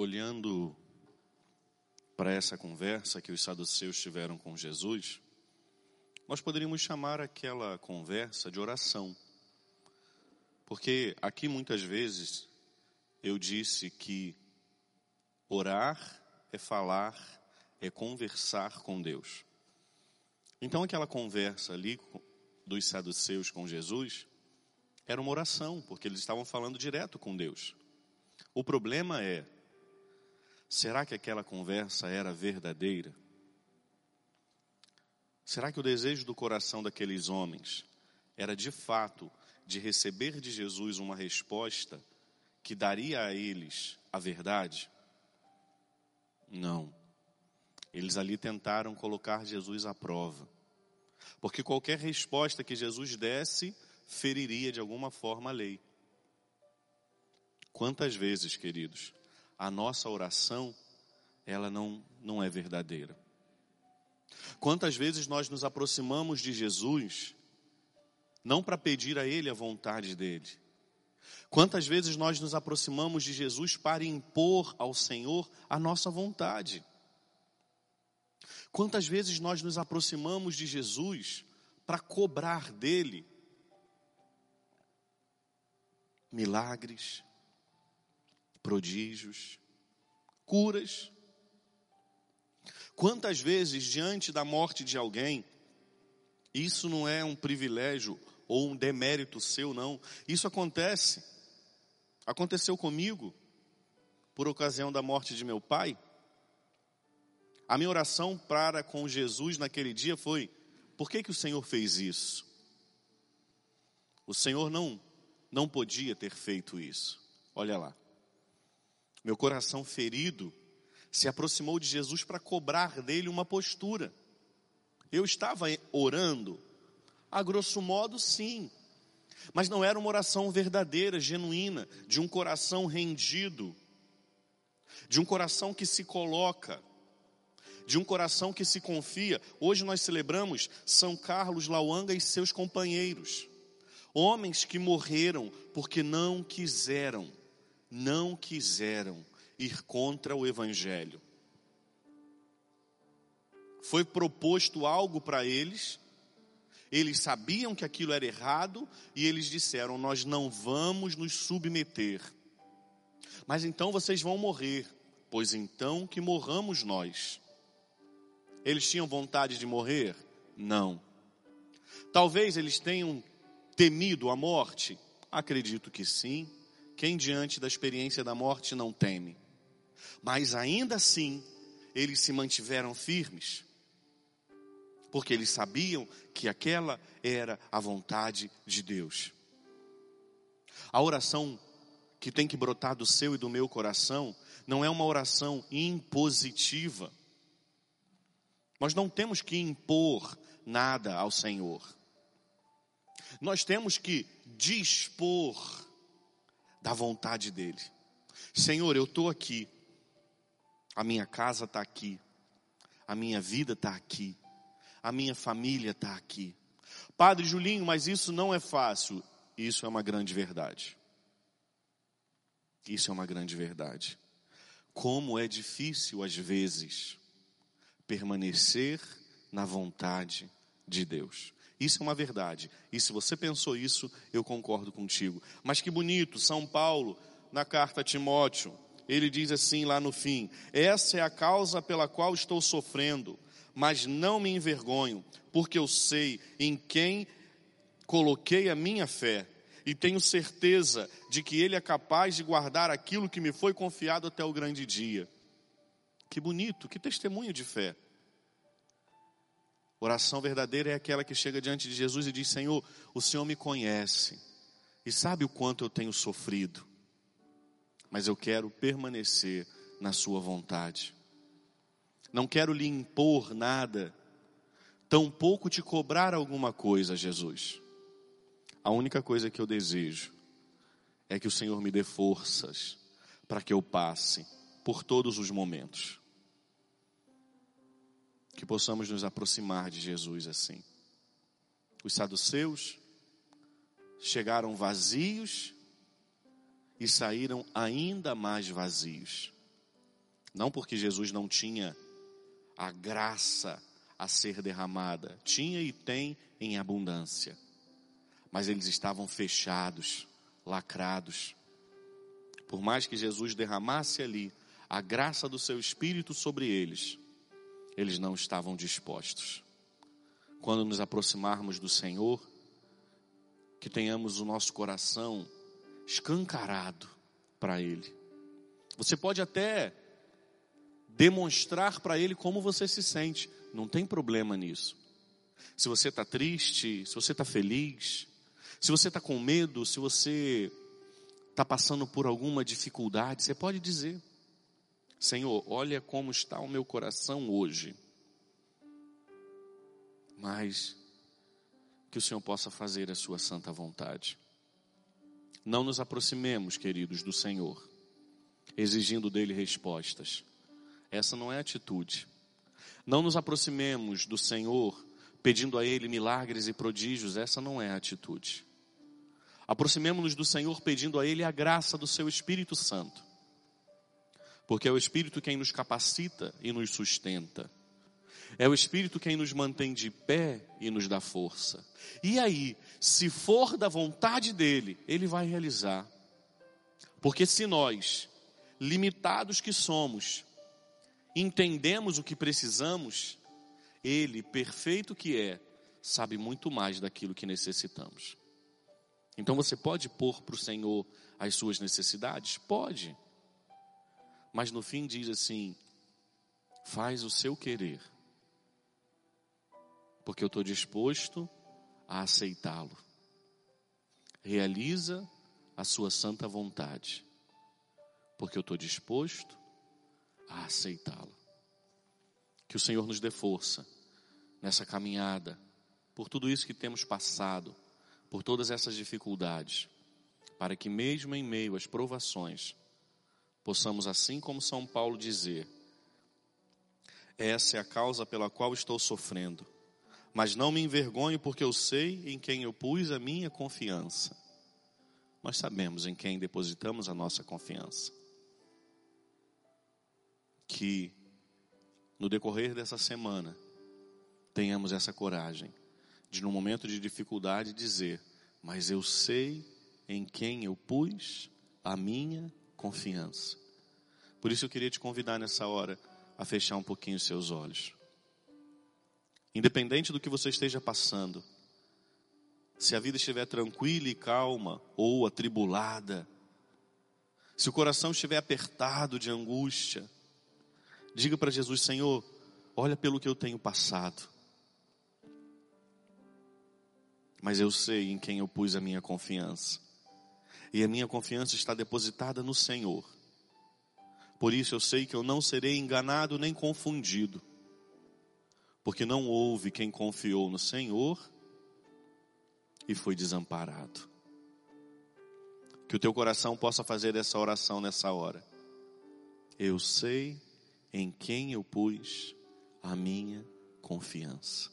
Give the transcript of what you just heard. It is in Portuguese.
olhando para essa conversa que os saduceus tiveram com Jesus, nós poderíamos chamar aquela conversa de oração. Porque aqui muitas vezes eu disse que orar é falar, é conversar com Deus. Então aquela conversa ali dos saduceus com Jesus era uma oração, porque eles estavam falando direto com Deus. O problema é Será que aquela conversa era verdadeira? Será que o desejo do coração daqueles homens era de fato de receber de Jesus uma resposta que daria a eles a verdade? Não. Eles ali tentaram colocar Jesus à prova. Porque qualquer resposta que Jesus desse feriria de alguma forma a lei. Quantas vezes, queridos, a nossa oração, ela não, não é verdadeira. Quantas vezes nós nos aproximamos de Jesus, não para pedir a Ele a vontade dEle. Quantas vezes nós nos aproximamos de Jesus para impor ao Senhor a nossa vontade. Quantas vezes nós nos aproximamos de Jesus para cobrar dele milagres, prodígios, curas. Quantas vezes, diante da morte de alguém, isso não é um privilégio ou um demérito seu, não. Isso acontece. Aconteceu comigo, por ocasião da morte de meu pai. A minha oração para com Jesus naquele dia foi: por que, que o Senhor fez isso? O Senhor não, não podia ter feito isso. Olha lá meu coração ferido, se aproximou de Jesus para cobrar dele uma postura. Eu estava orando, a grosso modo, sim, mas não era uma oração verdadeira, genuína, de um coração rendido, de um coração que se coloca, de um coração que se confia. Hoje nós celebramos São Carlos Lauanga e seus companheiros, homens que morreram porque não quiseram não quiseram ir contra o Evangelho. Foi proposto algo para eles, eles sabiam que aquilo era errado e eles disseram: Nós não vamos nos submeter. Mas então vocês vão morrer, pois então que morramos nós. Eles tinham vontade de morrer? Não. Talvez eles tenham temido a morte? Acredito que sim. Quem diante da experiência da morte não teme? Mas ainda assim, eles se mantiveram firmes, porque eles sabiam que aquela era a vontade de Deus. A oração que tem que brotar do seu e do meu coração não é uma oração impositiva. Nós não temos que impor nada ao Senhor. Nós temos que dispor da vontade dEle. Senhor, eu estou aqui, a minha casa está aqui, a minha vida está aqui, a minha família está aqui. Padre Julinho, mas isso não é fácil. Isso é uma grande verdade. Isso é uma grande verdade. Como é difícil, às vezes, permanecer na vontade de Deus. Isso é uma verdade. E se você pensou isso, eu concordo contigo. Mas que bonito, São Paulo, na carta a Timóteo, ele diz assim lá no fim: Essa é a causa pela qual estou sofrendo, mas não me envergonho, porque eu sei em quem coloquei a minha fé e tenho certeza de que Ele é capaz de guardar aquilo que me foi confiado até o grande dia. Que bonito, que testemunho de fé. Oração verdadeira é aquela que chega diante de Jesus e diz: Senhor, o Senhor me conhece e sabe o quanto eu tenho sofrido, mas eu quero permanecer na Sua vontade. Não quero lhe impor nada, tampouco te cobrar alguma coisa, Jesus. A única coisa que eu desejo é que o Senhor me dê forças para que eu passe por todos os momentos que possamos nos aproximar de Jesus assim. Os saduceus chegaram vazios e saíram ainda mais vazios. Não porque Jesus não tinha a graça a ser derramada, tinha e tem em abundância, mas eles estavam fechados, lacrados. Por mais que Jesus derramasse ali a graça do seu espírito sobre eles, eles não estavam dispostos. Quando nos aproximarmos do Senhor, que tenhamos o nosso coração escancarado para Ele. Você pode até demonstrar para Ele como você se sente, não tem problema nisso. Se você está triste, se você está feliz, se você está com medo, se você está passando por alguma dificuldade, você pode dizer: Senhor, olha como está o meu coração hoje. Mas que o Senhor possa fazer a sua santa vontade. Não nos aproximemos, queridos, do Senhor, exigindo dele respostas. Essa não é atitude. Não nos aproximemos do Senhor pedindo a Ele milagres e prodígios, essa não é atitude. Aproximemos-nos do Senhor pedindo a Ele a graça do Seu Espírito Santo, porque é o Espírito quem nos capacita e nos sustenta. É o Espírito quem nos mantém de pé e nos dá força. E aí, se for da vontade dele, ele vai realizar. Porque se nós, limitados que somos, entendemos o que precisamos, ele, perfeito que é, sabe muito mais daquilo que necessitamos. Então você pode pôr para o Senhor as suas necessidades? Pode. Mas no fim diz assim: faz o seu querer, porque eu estou disposto a aceitá-lo. Realiza a sua santa vontade, porque eu estou disposto a aceitá-lo. Que o Senhor nos dê força nessa caminhada, por tudo isso que temos passado, por todas essas dificuldades, para que mesmo em meio às provações, possamos, assim como São Paulo dizer, essa é a causa pela qual estou sofrendo, mas não me envergonho porque eu sei em quem eu pus a minha confiança. Nós sabemos em quem depositamos a nossa confiança que no decorrer dessa semana tenhamos essa coragem de, no momento de dificuldade, dizer: Mas eu sei em quem eu pus a minha confiança. Por isso eu queria te convidar nessa hora a fechar um pouquinho os seus olhos. Independente do que você esteja passando, se a vida estiver tranquila e calma ou atribulada, se o coração estiver apertado de angústia, Diga para Jesus: Senhor, olha pelo que eu tenho passado. Mas eu sei em quem eu pus a minha confiança. E a minha confiança está depositada no Senhor. Por isso eu sei que eu não serei enganado nem confundido. Porque não houve quem confiou no Senhor e foi desamparado. Que o teu coração possa fazer essa oração nessa hora. Eu sei em quem eu pus a minha confiança.